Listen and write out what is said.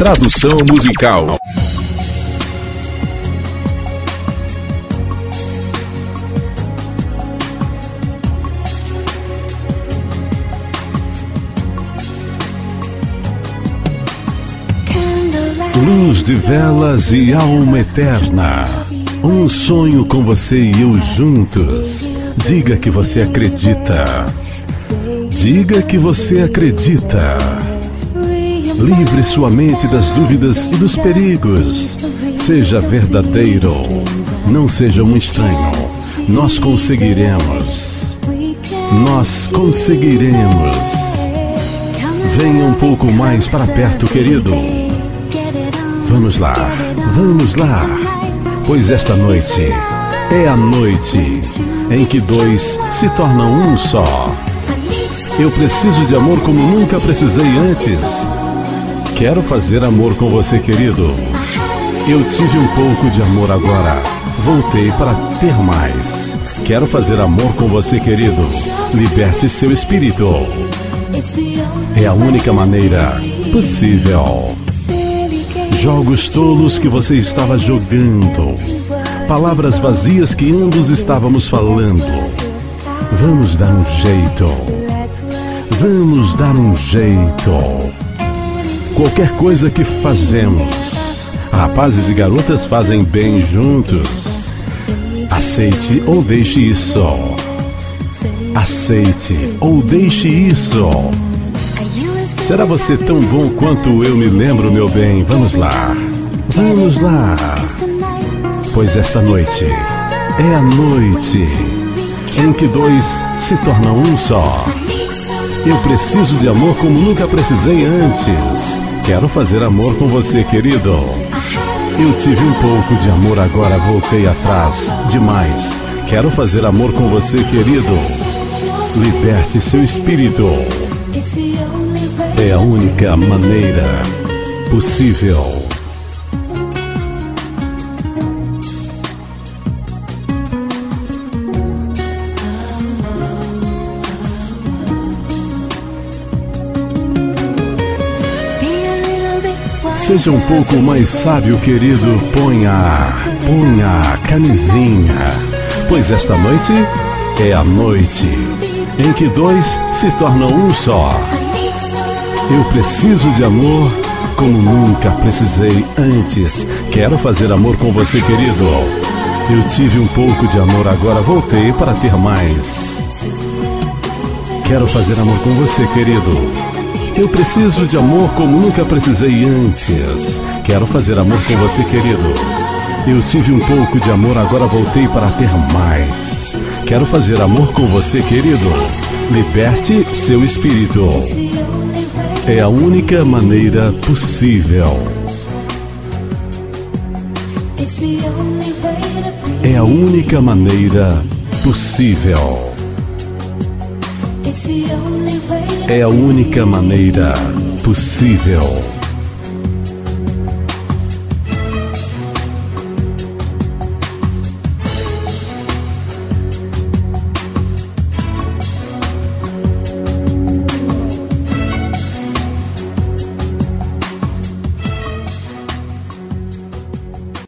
Tradução musical. Luz de velas e alma eterna. Um sonho com você e eu juntos. Diga que você acredita. Diga que você acredita. Livre sua mente das dúvidas e dos perigos. Seja verdadeiro. Não seja um estranho. Nós conseguiremos. Nós conseguiremos. Venha um pouco mais para perto, querido. Vamos lá, vamos lá. Pois esta noite é a noite em que dois se tornam um só. Eu preciso de amor como nunca precisei antes. Quero fazer amor com você, querido. Eu tive um pouco de amor agora. Voltei para ter mais. Quero fazer amor com você, querido. Liberte seu espírito. É a única maneira possível. Jogos tolos que você estava jogando. Palavras vazias que ambos estávamos falando. Vamos dar um jeito. Vamos dar um jeito. Qualquer coisa que fazemos, rapazes e garotas fazem bem juntos. Aceite ou deixe isso. Aceite ou deixe isso. Será você tão bom quanto eu me lembro, meu bem? Vamos lá. Vamos lá. Pois esta noite é a noite em que dois se tornam um só. Eu preciso de amor como nunca precisei antes. Quero fazer amor com você, querido. Eu tive um pouco de amor, agora voltei atrás. Demais. Quero fazer amor com você, querido. Liberte seu espírito. É a única maneira possível. Seja um pouco mais sábio, querido. Ponha, ponha a camisinha. Pois esta noite é a noite em que dois se tornam um só. Eu preciso de amor como nunca precisei antes. Quero fazer amor com você, querido. Eu tive um pouco de amor, agora voltei para ter mais. Quero fazer amor com você, querido. Eu preciso de amor como nunca precisei antes. Quero fazer amor com você, querido. Eu tive um pouco de amor, agora voltei para ter mais. Quero fazer amor com você, querido. Liberte seu espírito. É a única maneira possível. É a única maneira possível. É a única maneira possível.